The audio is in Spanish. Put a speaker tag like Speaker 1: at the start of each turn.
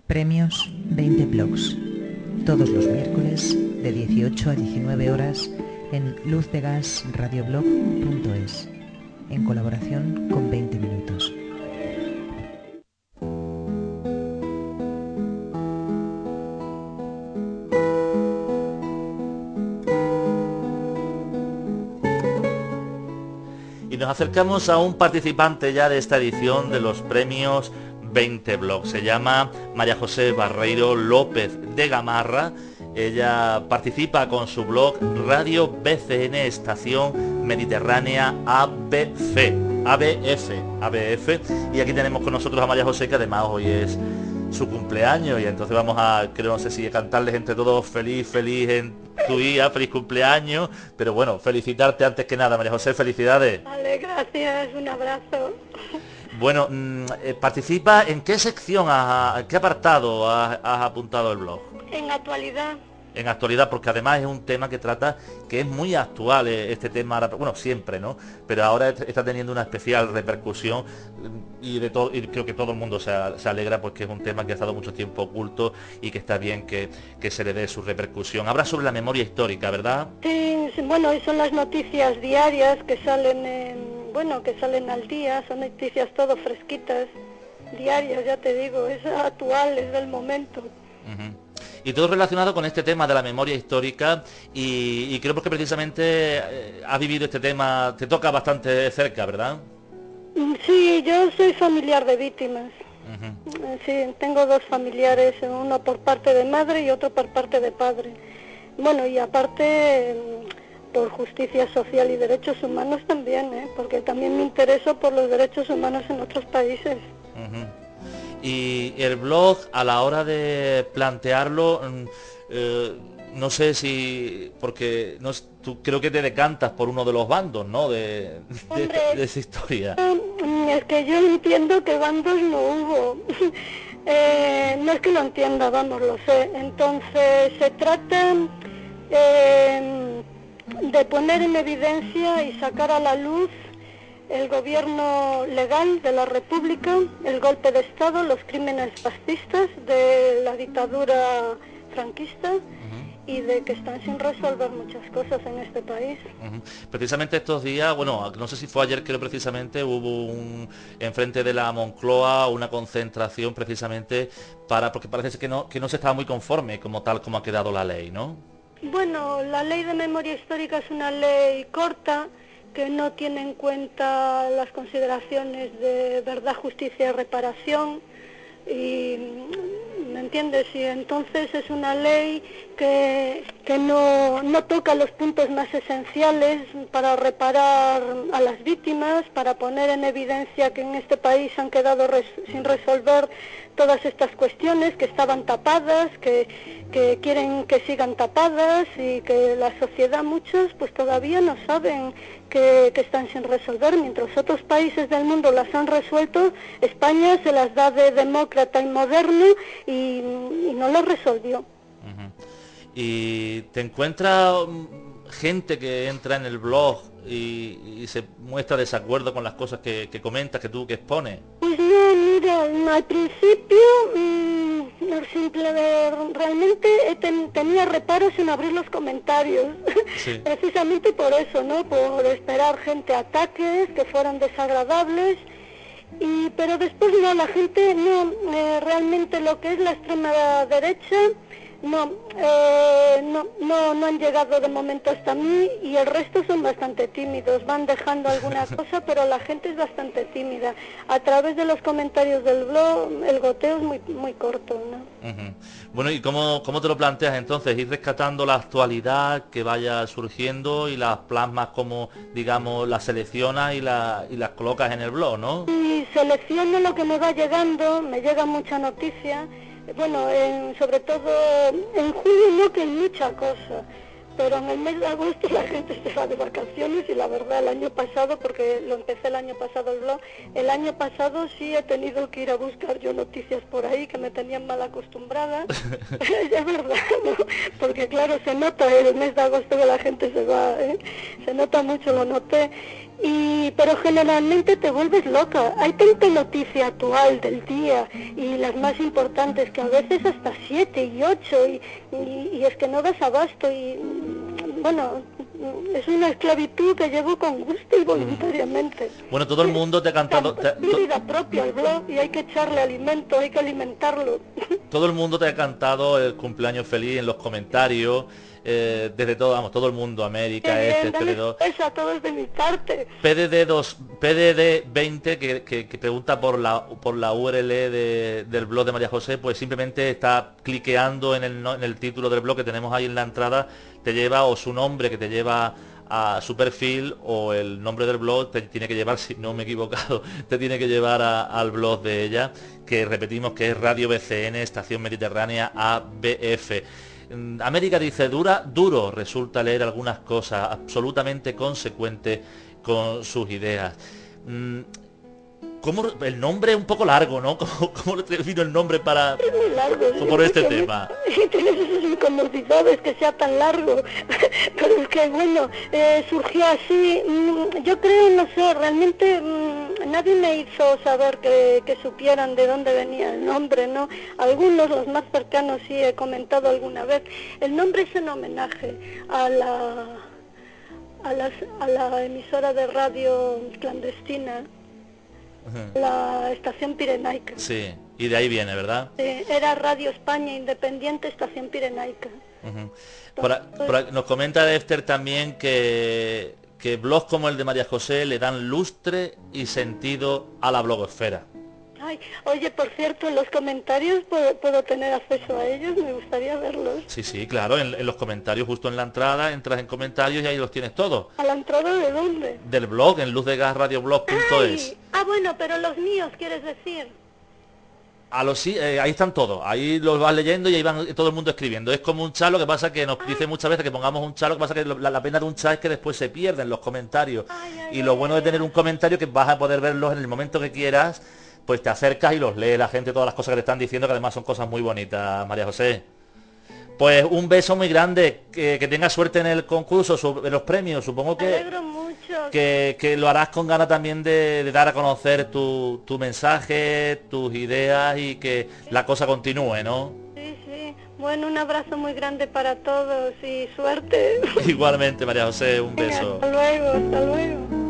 Speaker 1: Premios 20 Blogs. Todos los miércoles de 18 a 19 horas en luzdegasradioblog.es en colaboración con 20 minutos.
Speaker 2: Y nos acercamos a un participante ya de esta edición de los premios 20 blogs. Se llama María José Barreiro López de Gamarra. Ella participa con su blog Radio BCN Estación Mediterránea ABF. ABF, ABF. Y aquí tenemos con nosotros a María José, que además hoy es su cumpleaños y entonces vamos a, creo, no sé si cantarles entre todos feliz, feliz en tu día, feliz cumpleaños, pero bueno, felicitarte antes que nada, María José, felicidades.
Speaker 3: Vale, gracias, un abrazo.
Speaker 2: Bueno, mm, eh, participa en qué sección, has- qué apartado has, has apuntado el blog.
Speaker 3: En actualidad,
Speaker 2: En actualidad, porque además es un tema que trata, que es muy actual eh, este tema, bueno, siempre, ¿no? Pero ahora est- está teniendo una especial repercusión mm, y de todo, y creo que todo el mundo se, a- se alegra porque es un tema que ha estado mucho tiempo oculto y que está bien que, que se le dé su repercusión. Habla sobre la memoria histórica, ¿verdad?
Speaker 3: sí, bueno, son las noticias diarias que salen en, bueno, que salen al día, son noticias todo fresquitas, diarias, ya te digo, es actual, es del momento.
Speaker 2: Y todo relacionado con este tema de la memoria histórica y, y creo que precisamente eh, has vivido este tema, te toca bastante cerca, ¿verdad?
Speaker 3: Mm, Sí, yo soy familiar de víctimas. Eh, Sí, tengo dos familiares, uno por parte de madre y otro por parte de padre. Bueno, y aparte por justicia social y derechos humanos también, ¿eh? porque también me intereso por los derechos humanos en otros países.
Speaker 2: Y el blog, a la hora de plantearlo, mm, eh, no sé si, porque no, tú creo que te decantas por uno de los bandos, ¿no? De, de-
Speaker 3: Hombre.
Speaker 2: de esa historia.
Speaker 3: Mm, Es que yo entiendo que bandos no hubo. Eh, no es que lo entienda, vamos, lo sé. Entonces se trata eh, de poner en evidencia y sacar a la luz el gobierno legal de la República, el golpe de Estado, los crímenes fascistas de la dictadura franquista y de que están sin resolver muchas cosas en este país.
Speaker 2: Precisamente estos días, bueno, no sé si fue ayer, creo precisamente, hubo un, enfrente de la Moncloa una concentración precisamente para, porque parece que no, que no se estaba muy conforme como tal como ha quedado la ley, ¿no?
Speaker 3: Bueno, la ley de memoria histórica es una ley corta que no tiene en cuenta las consideraciones de verdad, justicia y reparación. Y, ¿Me entiendes? Y entonces es una ley que, que no, no toca los puntos más esenciales para reparar a las víctimas, para poner en evidencia que en este país han quedado res- sin resolver todas estas cuestiones que estaban tapadas, que, que quieren que sigan tapadas y que la sociedad muchos pues todavía no saben que, que están sin resolver, mientras otros países del mundo las han resuelto, España se las da de demócrata y moderno y, y no lo resolvió.
Speaker 2: Y te encuentras mm, gente que entra en el blog y, y se muestra desacuerdo con las cosas que, que comentas, que tú que expones.
Speaker 3: Pues no, mira, al principio mm, simple, realmente he ten- tenía reparos en abrir los comentarios,
Speaker 2: Sí.
Speaker 3: precisamente por eso, ¿no? Por esperar gente ataques que fueran desagradables. Y, pero después no, la gente no, eh, realmente lo que es la extrema derecha, no, eh, no, no, no han llegado de momento hasta mí y el resto son bastante tímidos, van dejando alguna cosa, pero la gente es bastante tímida. A través de los comentarios del blog, el goteo es muy, muy corto, ¿no?
Speaker 2: Bueno, ¿y cómo, cómo te lo planteas entonces? Ir rescatando la actualidad que vaya surgiendo y las plasmas como, digamos, las seleccionas y, la- y las colocas en el blog, ¿no?
Speaker 3: Y selecciono lo que me va llegando, me llega mucha noticia. Bueno, en- sobre todo en julio no que hay mucha cosa, pero en el mes de agosto la gente se va de vacaciones y la verdad el año pasado, porque lo empecé el año pasado el blog, el año pasado sí he tenido que ir a buscar yo noticias por ahí que me tenían mal acostumbrada. es verdad, ¿no? Porque claro, se nota el mes de agosto que la gente se va, ¿eh? se nota mucho, lo noté. Y, pero generalmente te vuelves loca. Hay tanta noticia actual del día y las más importantes que a veces hasta siete y ocho y, y es que no das abasto y bueno, es una esclavitud que llevo con gusto y voluntariamente.
Speaker 2: Bueno, todo el mundo te ha cantado...
Speaker 3: Te, vida propia el blog y hay que echarle alimento, hay que alimentarlo.
Speaker 2: Todo el mundo te ha cantado el cumpleaños feliz en los comentarios. Eh, desde todo, vamos, todo el mundo, América,
Speaker 3: este, este, a todos de mi parte.
Speaker 2: PDD 2, PDD 20 que, que, pregunta por la por la URL del blog de María José, pues simplemente está cliqueando en el, en el título del blog que tenemos ahí en la entrada, te lleva o su nombre que te lleva a su perfil o el nombre del blog te tiene que llevar, si no me he equivocado, te tiene que llevar al blog de ella, que repetimos que es Radio BCN, Estación Mediterránea ABF. América dice, dura, duro resulta leer algunas cosas, absolutamente consecuente con sus ideas. Mm, ¿Cómo, el nombre es un poco largo, ¿no? ¿Cómo, cómo vino el nombre para por este tema?
Speaker 3: Esas incomodidades que sea tan largo, pero es que bueno, eh, surgió así. Mm, yo creo, no sé, realmente mm, nadie me hizo saber que, que, supieran de dónde venía el nombre, ¿no? Algunos, los más cercanos, sí he comentado alguna vez. El nombre es en homenaje a la a, las, a la emisora de radio clandestina la estación Pirenaica.
Speaker 2: Sí, y de ahí viene, ¿verdad?
Speaker 3: era Radio España Independiente, estación Pirenaica.
Speaker 2: nos comenta Esther también que, que blogs como el de María José le dan lustre y sentido a la blogosfera
Speaker 3: oye, por cierto, en los comentarios puedo, tener acceso a ellos, me gustaría verlos.
Speaker 2: Sí, sí, claro, en, los comentarios, justo en la entrada, entras en comentarios y ahí los tienes todos.
Speaker 3: ¿A la entrada de dónde?
Speaker 2: Del blog, en luzdegasradioblog.es.
Speaker 3: Ah, bueno, pero los míos, quieres decir.
Speaker 2: A los eh, ahí están todos, ahí los vas leyendo y ahí van todo el mundo escribiendo. Es como un chat, lo que pasa que nos dice muchas veces que pongamos un chat, lo que pasa que la, pena de un chat es que después se pierden los comentarios. y lo bueno de tener un comentario que vas a poder verlos en el momento que quieras pues te acercas y los lees la gente todas las cosas que te están diciendo, que además son cosas muy bonitas, María José. Pues un beso muy grande, que, que tengas suerte en el concurso, en los premios, supongo que, que, lo harás con ganas también de, dar a conocer tu, tu, mensaje, tus ideas y que la cosa continúe, ¿no?
Speaker 3: Sí, sí. Bueno, un abrazo muy grande para todos y suerte.
Speaker 2: Igualmente, María José, un beso.
Speaker 3: hasta luego, hasta luego.